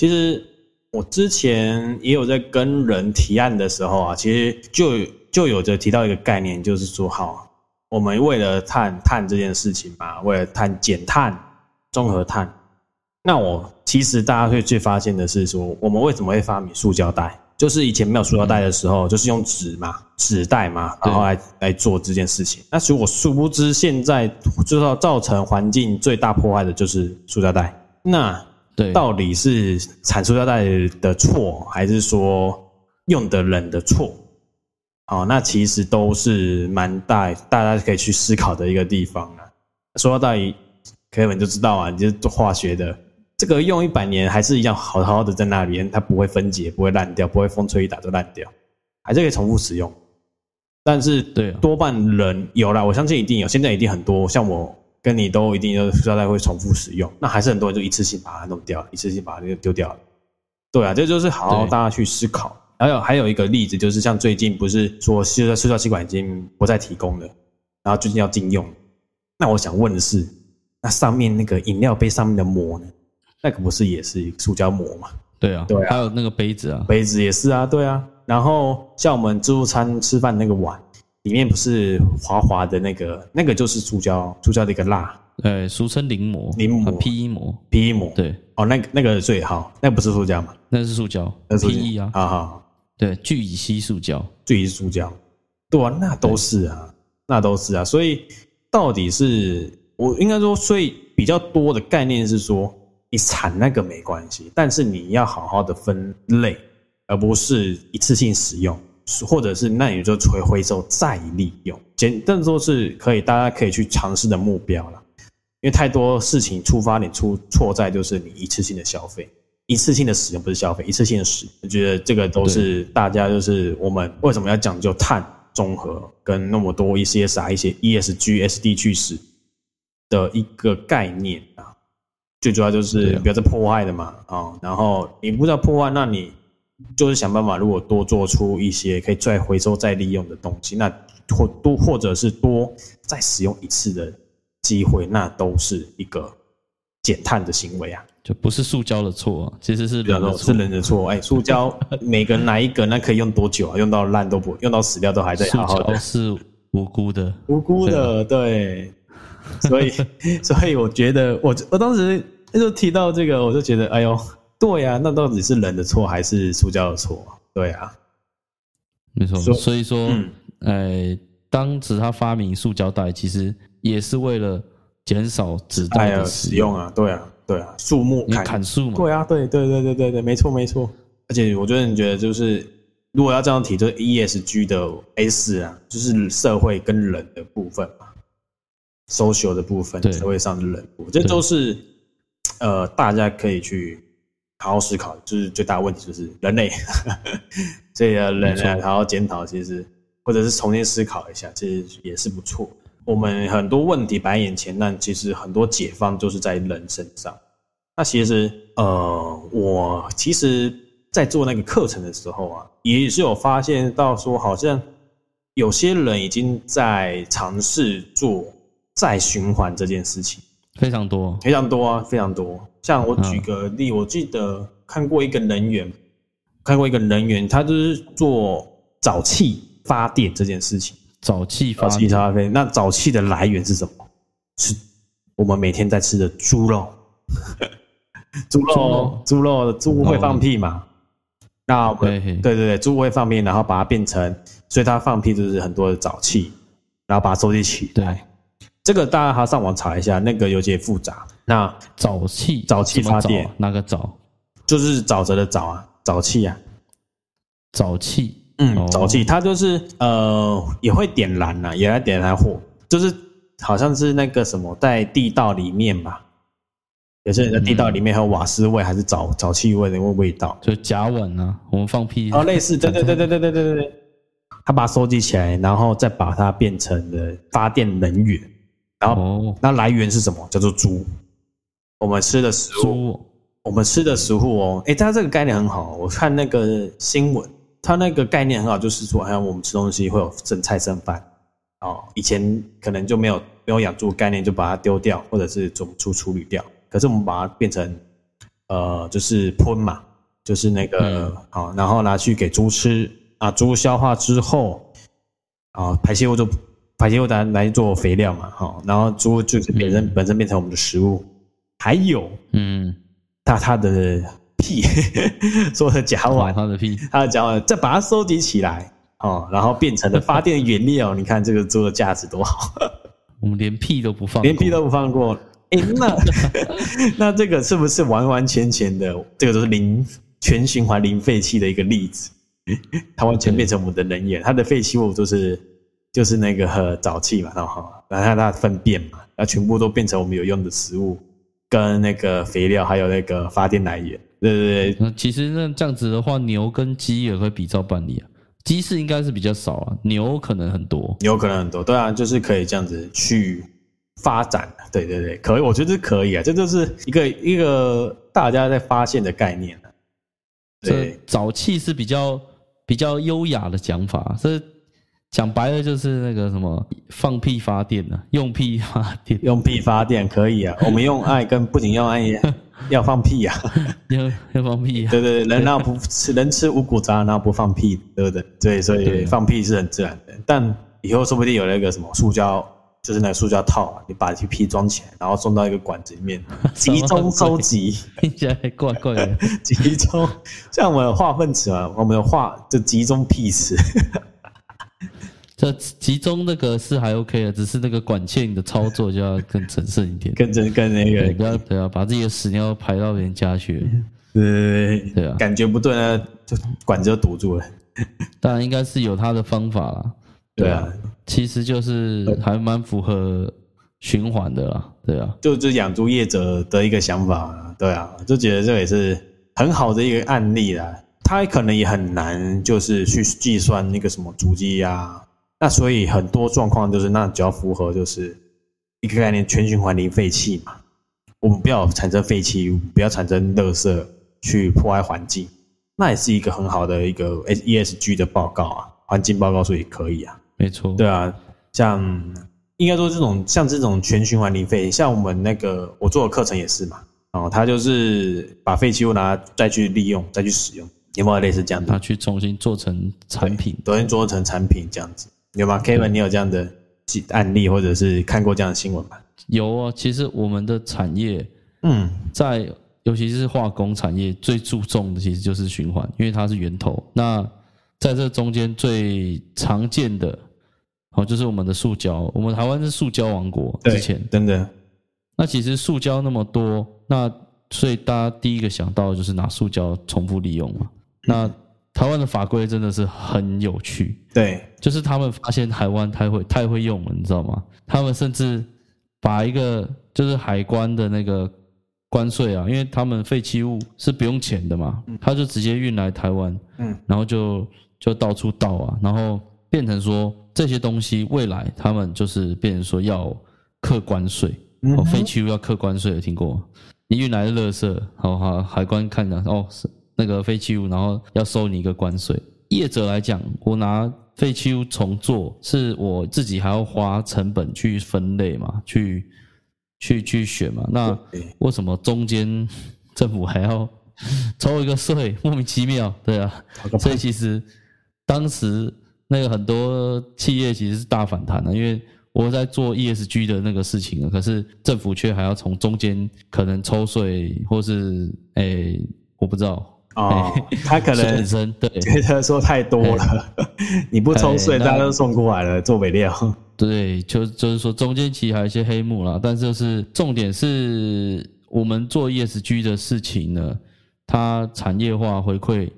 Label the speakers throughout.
Speaker 1: 其实我之前也有在跟人提案的时候啊，其实就就有着提到一个概念，就是说，好，我们为了碳碳这件事情嘛，为了碳减碳、综合碳，那我其实大家会最发现的是说，我们为什么会发明塑胶袋？就是以前没有塑料袋的时候，就是用纸嘛，纸袋嘛，然后来来做这件事情。那其实我殊不知，现在制造造成环境最大破坏的就是塑料袋。那
Speaker 2: 对，
Speaker 1: 到底是产塑料袋的错，还是说用的人的错？好，那其实都是蛮大，大家可以去思考的一个地方啊。说到底，可能就知道啊，你是做化学的。这个用一百年还是一样好好的在那里，它不会分解，不会烂掉，不会风吹一打就烂掉，还是可以重复使用。但是
Speaker 2: 对
Speaker 1: 多半人有啦，我相信一定有，现在一定很多，像我跟你都一定有塑料袋会重复使用，那还是很多人就一次性把它弄掉，一次性把它丢掉了。对啊，这就是好好大家去思考。还有还有一个例子就是像最近不是说现在塑料吸管已经不再提供了，然后最近要禁用，那我想问的是，那上面那个饮料杯上面的膜呢？那个不是也是塑胶膜吗？
Speaker 2: 对啊，
Speaker 1: 对啊
Speaker 2: 还有那个杯子啊，
Speaker 1: 杯子也是啊，对啊。然后像我们自助餐吃饭那个碗，里面不是滑滑的那个，那个就是塑胶，塑胶的一个蜡。
Speaker 2: 呃，俗称临膜，
Speaker 1: 临膜。
Speaker 2: 啊 PE 膜
Speaker 1: ，PE 膜。
Speaker 2: 对，
Speaker 1: 哦，那个那个最好，那个不是塑胶嘛？
Speaker 2: 那是塑胶
Speaker 1: 那是
Speaker 2: ，PE 啊，
Speaker 1: 好好好，
Speaker 2: 对，聚乙烯塑胶，
Speaker 1: 聚乙烯塑胶，对啊，那都是啊，那都是啊。所以到底是我应该说，所以比较多的概念是说，你产那个没关系，但是你要好好的分类，而不是一次性使用，或者是那你就回回收再利用。简单说是可以，大家可以去尝试的目标了。因为太多事情出发点出错在就是你一次性的消费，一次性的使用不是消费，一次性的使用，我觉得这个都是大家就是我们为什么要讲究碳综合跟那么多一些啥一些 ESG、SD 去使的一个概念啊，最主要就是不要再破坏的嘛啊、然后你不知道破坏，那你就是想办法，如果多做出一些可以再回收再利用的东西，那或多或者是多再使用一次的机会，那都是一个减碳的行为啊。
Speaker 2: 就不是塑胶的错啊，其实是人的错
Speaker 1: 是，人的错，哎，塑胶 每个人拿一个，那可以用多久啊？用到烂都不，用到死掉都还在
Speaker 2: 塑
Speaker 1: 好好的，
Speaker 2: 胶是无辜的，
Speaker 1: 无辜的，对。所以，所以我觉得，我我当时就提到这个，我就觉得，哎呦，对呀、那到底是人的错还是塑胶的错？对啊，
Speaker 2: 没错。所以说，
Speaker 1: 嗯
Speaker 2: 呃，当时他发明塑胶袋，其实也是为了减少纸袋的
Speaker 1: 使用啊，对啊，对啊，树木砍
Speaker 2: 砍树嘛，
Speaker 1: 对啊，对对对对对对，没错没错。而且我觉得你觉得，就是如果要这样提，就是 ESG 的 S 啊，就是社会跟人的部分嘛，social 的部分，
Speaker 2: 对
Speaker 1: 社会上的人这都是呃大家可以去好好思考。就是最大的问题就是人类，所以呃人
Speaker 2: 没错
Speaker 1: 类好好检讨，其实或者是重新思考一下，其实也是不错。我们很多问题摆在眼前，但其实很多解放就是在人身上。那其实，呃，我其实，在做那个课程的时候啊，也是有发现到说，好像有些人已经在尝试做再循环这件事情，
Speaker 2: 非常多，
Speaker 1: 非常多啊，非常多。像我举个例，我记得看过一个能源，看过一个能源，他就是做沼气发电这件事情。
Speaker 2: 沼气发电
Speaker 1: 沼气发电，那沼气的来源是什么？是我们每天在吃的猪肉。猪肉，猪肉，猪会放屁嘛？那对对对，猪会放屁，然后把它变成，所以它放屁就是很多的沼气，然后把它收集起
Speaker 2: 对
Speaker 1: 来。这个大家还要上网查一下，那个有些复杂。那
Speaker 2: 沼气，
Speaker 1: 沼气发电。
Speaker 2: 哪个沼？
Speaker 1: 就是沼泽的沼啊，沼气啊，
Speaker 2: 沼气，
Speaker 1: 嗯，
Speaker 2: 哦。
Speaker 1: 沼气，它就是呃也会点燃呐、也来点燃火，就是好像是那个什么在地道里面吧，有些人在地道里面还有瓦斯味，还是沼沼气味的那个味道，
Speaker 2: 就甲烷啊，我们放屁。
Speaker 1: 哦，类似，对对对对对对对对。对，他把它收集起来，然后再把它变成了发电能源，然后
Speaker 2: 哦，
Speaker 1: 那来源是什么？叫做猪，我们吃的食物。我们吃的食物哦，诶，它这个概念很好。我看那个新闻，它那个概念很好，就是说，好像我们吃东西会有剩菜剩饭哦。以前可能就没有没有养猪的概念，就把它丢掉，或者是怎么处处理掉。可是我们把它变成呃，就是喷嘛，就是那个好，然后拿去给猪吃啊，猪消化之后啊，排泄物就排泄物来来做肥料嘛，哈，然后猪就是本身本身变成我们的食物，还有
Speaker 2: 嗯，
Speaker 1: 它它的屁说的甲
Speaker 2: 哇，
Speaker 1: 烷，
Speaker 2: 它的屁，
Speaker 1: 它的甲烷再把它收集起来哦，然后变成了发电原料，你看这个猪的价值多好。
Speaker 2: 我们连屁都不放过，
Speaker 1: 连屁都不放过。哎、那 那这个是不是完完全全的，这个都是零全循环零废弃的一个例子？它完全变成我们的能源，它的废弃物都是就是那个呃沼气嘛，然后然后它的粪便嘛，然后全部都变成我们有用的食物，跟那个肥料，还有那个发电来源。对对对，
Speaker 2: 那其实那这样子的话，牛跟鸡也会比照办理啊。鸡是应该是比较少啊，牛可能很多。
Speaker 1: 牛可能很多，对啊，就是可以这样子去发展。对对对，可以，我觉得是可以啊，这就是一个一个大家在发现的概念啊
Speaker 2: 这
Speaker 1: 对，
Speaker 2: 沼气是比较比较优雅的讲法，这讲白了就是那个什么放屁发电啊，用屁发电，
Speaker 1: 用屁发电可以啊，我们用爱跟不仅用爱，要放屁啊，
Speaker 2: 要要放屁啊。
Speaker 1: 对对对，人那不吃人吃五谷杂，哪有不放屁，对不对？对，所以放屁是很自然的。但以后说不定有那个什么塑胶，就是那个塑胶套啊，你把屁屁装起来，然后送到一个管子里面，集中收集，
Speaker 2: 听起来怪怪的。
Speaker 1: 集中，像我们有化粪池嘛，我们有化就集中屁池，
Speaker 2: 这集中那个是还 OK 的，只是那个管线的操作就要更谨慎一点。
Speaker 1: 跟着跟那
Speaker 2: 对，
Speaker 1: 个
Speaker 2: 不要对啊，把自己的屎尿排到别人家去。
Speaker 1: 对对对
Speaker 2: 对啊
Speaker 1: 感觉不对呢，就管子就堵住了。
Speaker 2: 当然应该是有他的方法啦。
Speaker 1: 对啊，
Speaker 2: 其实就是还蛮符合循环的啦。对啊，
Speaker 1: 就就养猪业者的一个想法，对啊，就觉得这也是很好的一个案例啦。他可能也很难，就是去计算那个什么足迹呀。那所以很多状况就是，那只要符合就是一个概念，全循环零废弃嘛。我们不要产生废弃物，不要产生垃圾去破坏环境，那也是一个很好的一个 ESG 的报告啊，环境报告书也可以啊。
Speaker 2: 没错。
Speaker 1: 对啊，像应该说这种像这种全循环零废，像我们那个我做的课程也是嘛，哦，他就是把废弃物拿再去利用，再去使用，有没有类似这样的？
Speaker 2: 他去重新做成产品。
Speaker 1: 重新做成产品这样子，有吗？Kevin，你有这样的案例，或者是看过这样的新闻吗？
Speaker 2: 有啊，其实我们的产业
Speaker 1: 嗯，
Speaker 2: 在，尤其是化工产业，最注重的其实就是循环，因为它是源头。那在这中间最常见的，哦，就是我们的塑胶。我们台湾是塑胶王国，之前
Speaker 1: 真的，
Speaker 2: 那其实塑胶那么多，那所以大家第一个想到的就是拿塑胶重复利用嘛。那台湾的法规真的是很有趣，
Speaker 1: 对，
Speaker 2: 就是他们发现台湾太会太会用了，你知道吗？他们甚至把一个就是海关的那个关税啊，因为他们废弃物是不用钱的嘛，他就直接运来台湾，
Speaker 1: 嗯，
Speaker 2: 然后就就到处倒啊，然后变成说这些东西未来他们就是变成说要课关税，废弃物要课关税，有听过吗？你运来的垃圾，好好海关看讲哦是那个废弃物，然后要收你一个关税。业者来讲，我拿废弃物重做，是我自己还要花成本去分类嘛，去去去选嘛。那
Speaker 1: 对
Speaker 2: 为什么中间政府还要抽一个税？莫名其妙，对啊。所以其实当时那个很多企业其实是大反弹的，因为我在做 ESG 的那个事情了，可是政府却还要从中间可能抽税，或是诶、我不知道，
Speaker 1: 哦，他可能
Speaker 2: 很深，对
Speaker 1: 觉得说太多了，你不抽税，大家都送过来了，做肥料。
Speaker 2: 对，就就是说中间其实还有一些黑幕啦，但是就是重点是我们做 ESG 的事情呢，它产业化回馈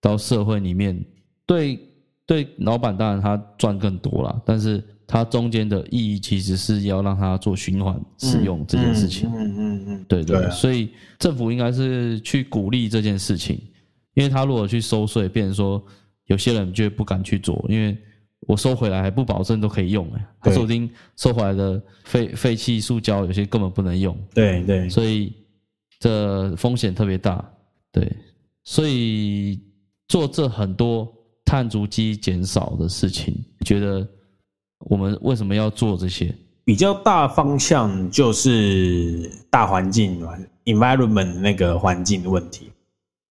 Speaker 2: 到社会里面，对对，老板当然他赚更多啦，但是它中间的意义其实是要让它做循环使用这件事情。
Speaker 1: 嗯嗯嗯嗯，
Speaker 2: 对对，所以政府应该是去鼓励这件事情，因为他如果去收税，变成说有些人就不敢去做，因为我收回来还不保证都可以用哎，说不定收回来的废废弃塑胶有些根本不能用，
Speaker 1: 对对，
Speaker 2: 所以这风险特别大。对，所以做这很多碳足迹减少的事情，你觉得我们为什么要做这些？
Speaker 1: 比较大方向就是大环境，environment 那个环境的问题，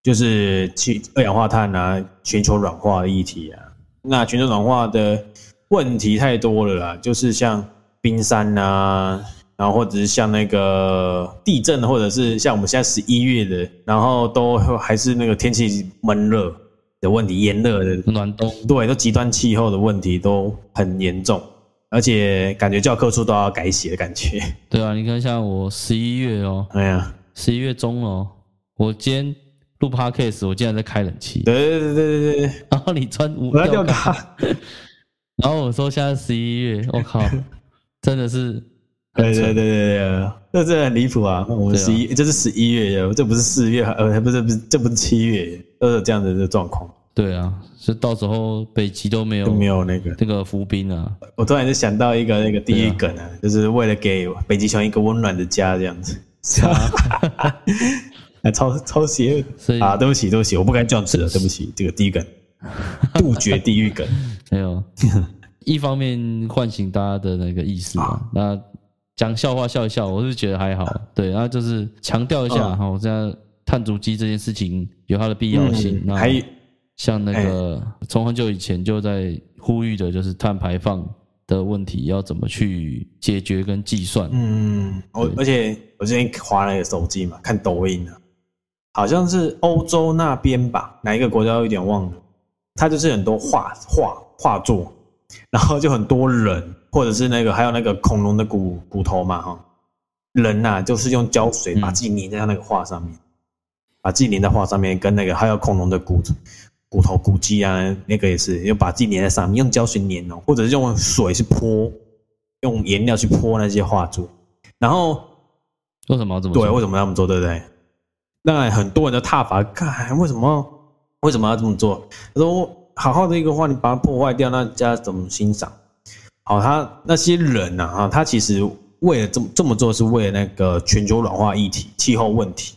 Speaker 1: 就是气二氧化碳啊，全球暖化的议题啊。那全球暖化的问题太多了啦，就是像冰山啊，然后或者是像那个地震，或者是像我们现在十一月的，然后都还是那个天气闷热的问题，炎热的
Speaker 2: 暖冬，
Speaker 1: 对，都极端气候的问题都很严重，而且感觉教科书都要改写的感觉。
Speaker 2: 对啊，你看像我十一月哦，
Speaker 1: 哎呀，
Speaker 2: 十一月中哦，我今天录 podcast，我竟然在开冷气，
Speaker 1: 对对对对对。对，
Speaker 2: 然后你穿无
Speaker 1: 我要
Speaker 2: 吊
Speaker 1: 吊
Speaker 2: 嘎，然后我说现在十一月，我靠，真的是
Speaker 1: 对对对对对，这这很离谱啊！我们十一，这是十一月耶，这不是四月，呃，不是不是，这不是七月耶，都有这样的这状况，
Speaker 2: 对啊，是到时候北极都没有
Speaker 1: 都没有那个。
Speaker 2: 那个浮冰啊，
Speaker 1: 我突然就想到一个那个地狱梗啊，就是为了给北极熊一个温暖的家这样子，啊，超超邪恶啊！对不起对不起，我不该这样子的，对不起，这个地狱梗，杜绝地狱梗。
Speaker 2: 没有，一方面唤醒大家的那个意识嘛，那讲笑话笑一笑，我是觉得还好，对，然后就是强调一下
Speaker 1: 嗯
Speaker 2: 哈，这样碳足迹这件事情有它的必要性，那
Speaker 1: 嗯还
Speaker 2: 像那个从很久以前就在呼吁的，就是碳排放的问题要怎么去解决跟计算，
Speaker 1: 嗯，我而且我之前划了个手机嘛，看抖音啊，好像是欧洲那边吧，哪一个国家有点忘了。它就是很多画画画作，然后就很多人，或者是那个还有那个恐龙的骨骨头嘛，哈，人呐、就是用胶水把自己粘在那个画上面，把自己粘在画上面，跟那个还有恐龙的骨骨头骨肌啊，那个也是，又把自己粘在上面，用胶水粘哦，或者是用水去泼，用颜料去泼那些画作，然后
Speaker 2: 为什么要这么
Speaker 1: 对，为什么要这么做？对不对？那，很多人的看法，看为什么为什么要这么做？他说，好好的一个画，你把它破坏掉，那大家怎么欣赏？好，他那些人呐、啊，他其实为了这么这么做，是为了那个全球暖化议题、气候问题。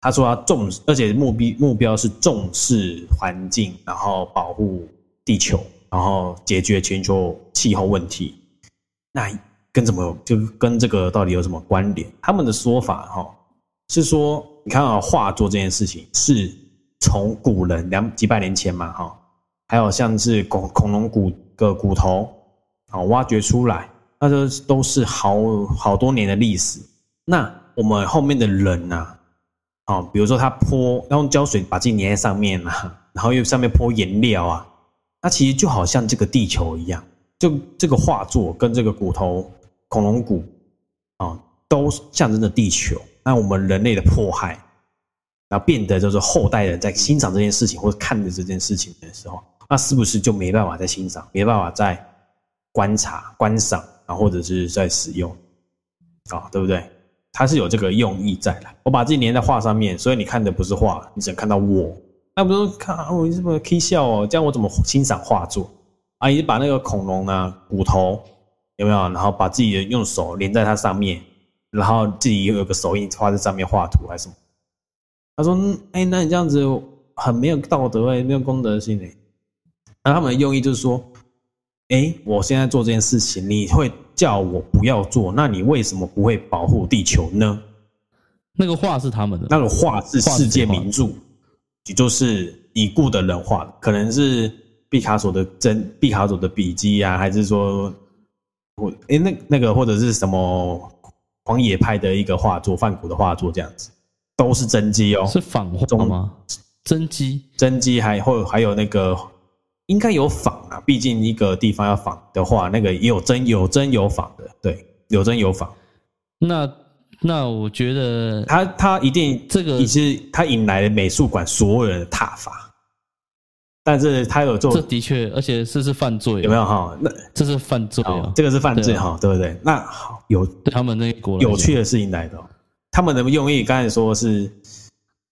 Speaker 1: 他说他重视，而且目标目标是重视环境，然后保护地球，然后解决全球气候问题。那跟怎么就跟这个到底有什么关联？他们的说法哈、是说，你看啊，画作这件事情是从古人两几百年前嘛哈、还有像是恐恐龙骨的骨头啊挖掘出来，那都都是好好多年的历史。那我们后面的人呐、啊，哦比如说他泼用胶水把自己粘在上面啊，然后又上面泼颜料啊，那其实就好像这个地球一样，就这个画作跟这个骨头恐龙骨啊，都象征着地球。那我们人类的迫害，然后变得就是后代人在欣赏这件事情或者看着这件事情的时候，那是不是就没办法再欣赏，没办法再观察、观赏，然后或者是在使用啊，对不对？它是有这个用意在的。我把自己粘在画上面，所以你看的不是画，你只能看到我。那不是看啊我这么 K 笑哦，这样我怎么欣赏画作？啊，你把那个恐龙呢骨头有没有？然后把自己的用手连在它上面，然后自己又有个手印画在上面画图还是什么？他说：“哎、那你这样子很没有道德哎、没有公德心哎。”那他们的用意就是说：“哎、我现在做这件事情，你会叫我不要做，那你为什么不会保护地球呢？”
Speaker 2: 那个画是他们的，
Speaker 1: 那个画是世界名著，也就是已故的人画的，可能是毕卡索的真毕卡索的笔记啊，还是说或诶那那个或者是什么狂野派的一个画作，梵谷的画作这样子，都是真迹哦，
Speaker 2: 是仿画吗？真迹
Speaker 1: 真迹还或还有那个应该有仿啊，毕竟一个地方要仿的话，那个也有真有真有仿的，对，有真有仿，
Speaker 2: 那那我觉得
Speaker 1: 他他一定
Speaker 2: 这个
Speaker 1: 也是他引来了美术馆所有人的挞伐，但是他有做
Speaker 2: 这的确，而且这是犯罪，
Speaker 1: 有没有？哈？那
Speaker 2: 这是犯罪
Speaker 1: 这个是犯罪哈，对不对？那好有
Speaker 2: 对他们那一国来讲
Speaker 1: 有趣的事情来的哦，他们的用意刚才说是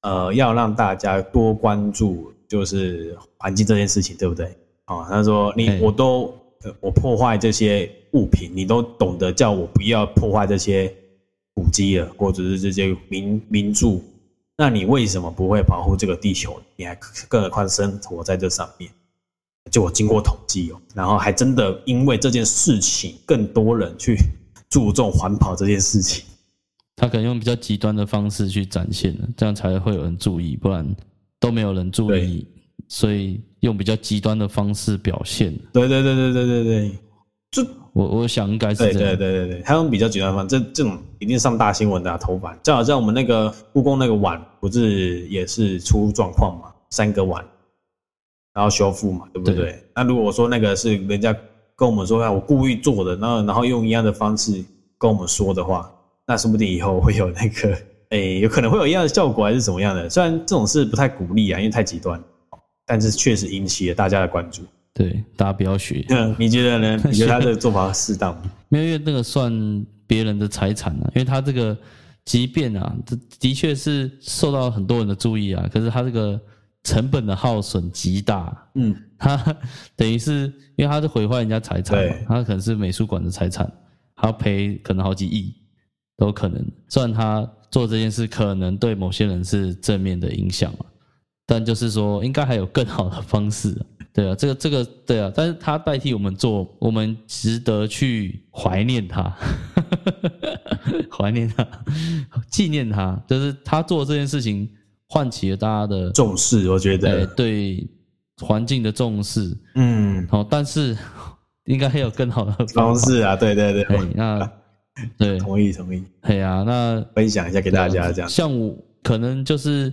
Speaker 1: 呃要让大家多关注就是环境这件事情，对不对？哦，他说你我都呃我破坏这些物品，你都懂得叫我不要破坏这些古迹了，或者是这些名名著，那你为什么不会保护这个地球？你还更何况生活在这上面？就我经过统计哦，然后还真的因为这件事情，更多人去 注重环保这件事情。
Speaker 2: 他可能用比较极端的方式去展现的，这样才会有人注意，不然都没有人注意，所以用比较极端的方式表现。
Speaker 1: 对对对对对对对，就
Speaker 2: 我我想应该是
Speaker 1: 对
Speaker 2: 这样。
Speaker 1: 对对对对，他用比较极端的方式，这这种一定上大新闻的、啊、头版，就好像我们那个故宫那个碗，不是也是出状况嘛，三个碗，然后修复嘛，对不对？
Speaker 2: 对
Speaker 1: 那如果说那个是人家跟我们说，啊，我故意做的，然后然后用一样的方式跟我们说的话，那说不定以后会有那个，诶，有可能会有一样的效果，还是怎么样的？虽然这种事不太鼓励啊，因为太极端，但是确实引起了大家的关注。
Speaker 2: 对，大家不要学，
Speaker 1: 嗯，你觉得呢？你觉得他这个做法适当吗？
Speaker 2: 没有因为那个算别人的财产啊，因为他这个即便啊，这的确是受到很多人的注意啊，可是他这个成本的耗损极大，
Speaker 1: 嗯，
Speaker 2: 他等于是因为他是毁坏人家财产嘛，他可能是美术馆的财产，他要赔可能好几亿都有可能。虽然他做这件事可能对某些人是正面的影响嘛，但就是说应该还有更好的方式啊、对啊，这个这个对啊，但是他代替我们做，我们值得去怀念他，怀念他，纪念他，就是他做这件事情唤起了大家的
Speaker 1: 重视，我觉
Speaker 2: 呃
Speaker 1: 得，
Speaker 2: 对环境的重视，
Speaker 1: 嗯，
Speaker 2: 好，但是应该还有更好的方。
Speaker 1: 式啊，对对对，
Speaker 2: 哎，那 对，
Speaker 1: 同意同意，
Speaker 2: 哎呀，那
Speaker 1: 分享一下给大家这样。
Speaker 2: 像我可能就是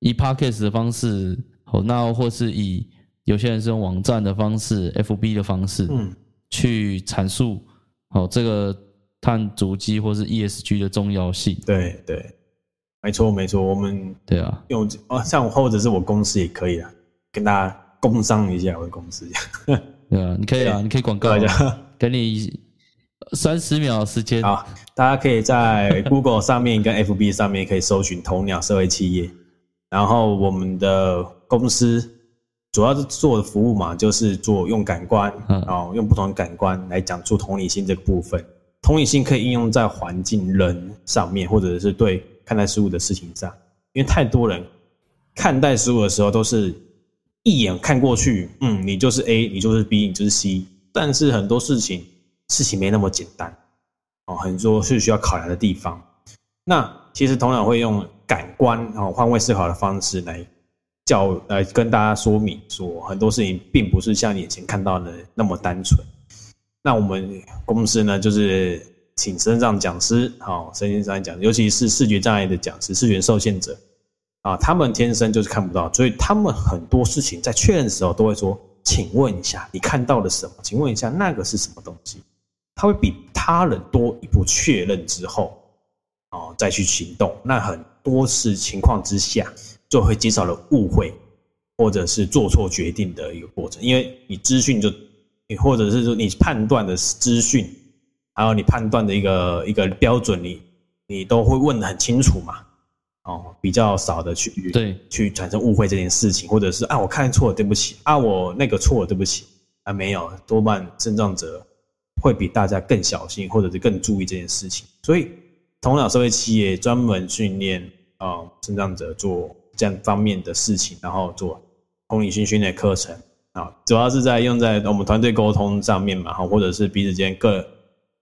Speaker 2: 以 podcast 的方式，哦，那或是以有些人是用网站的方式、FB 的方式，
Speaker 1: 嗯，
Speaker 2: 去阐述哦这个碳足迹或是 ESG 的重要性。
Speaker 1: 对对，没错没错，我们
Speaker 2: 对啊，
Speaker 1: 用哦，像我或者是我公司也可以啊，跟大家工商一下我的公司，
Speaker 2: 对啊，你可以啊，你可以广告啊，
Speaker 1: 大家
Speaker 2: 给你三十秒时间。
Speaker 1: 好，大家可以在 Google 上面跟 FB 上面可以搜寻“头鸟社会企业”，然后我们的公司主要是做的服务嘛，就是做用感官，
Speaker 2: 嗯
Speaker 1: 哦，用不同的感官来讲出同理心这个部分。同理心可以应用在环境、人上面，或者是对看待事物的事情上，因为太多人看待事物的时候都是一眼看过去，嗯，你就是 A，你就是 B，你就是 C，但是很多事情事情没那么简单。哦，很多是需要考量的地方。那其实头脑会用感官哦换位思考的方式来教呃跟大家说明说，很多事情并不是像眼前看到的那么单纯。那我们公司呢，就是请身障讲师，哦、身心障碍讲师，尤其是视觉障碍的讲师、视觉受限者啊，他们天生就是看不到，所以他们很多事情在确认的时候都会说：“请问一下，你看到了什么？请问一下，那个是什么东西？”他会比他人多一步确认之后，哦，再去行动。那很多次情况之下，就会减少了误会，或者是做错决定的一个过程。因为你资讯就，你或者是说你判断的资讯，还有你判断的一个一个标准，你你都会问的很清楚嘛。哦，比较少的去
Speaker 2: 对
Speaker 1: 去产生误会这件事情，或者是啊我看错了，对不起啊我那个错了，对不起啊没有，多半症状者会比大家更小心，或者是更注意这件事情。所以，头脑社会企业专门训练啊身障者做这样方面的事情，然后做同理心训练课程啊，主要是在用在我们团队沟通上面嘛，哈，或者是彼此间各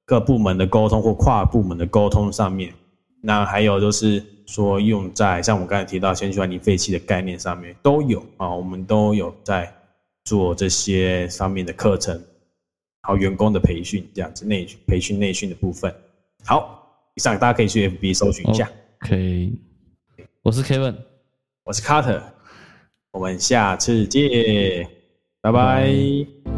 Speaker 1: 各部门的沟通或跨部门的沟通上面。那还有就是说，用在像我刚才提到先循环零废弃的概念上面都有啊，我们都有在做这些上面的课程，还有员工的培训这样子内培训内训的部分。好，以上大家可以去 FB 搜寻一下。
Speaker 2: OK，我是 Kevin，
Speaker 1: 我是 Carter，我们下次见，拜拜。
Speaker 2: 拜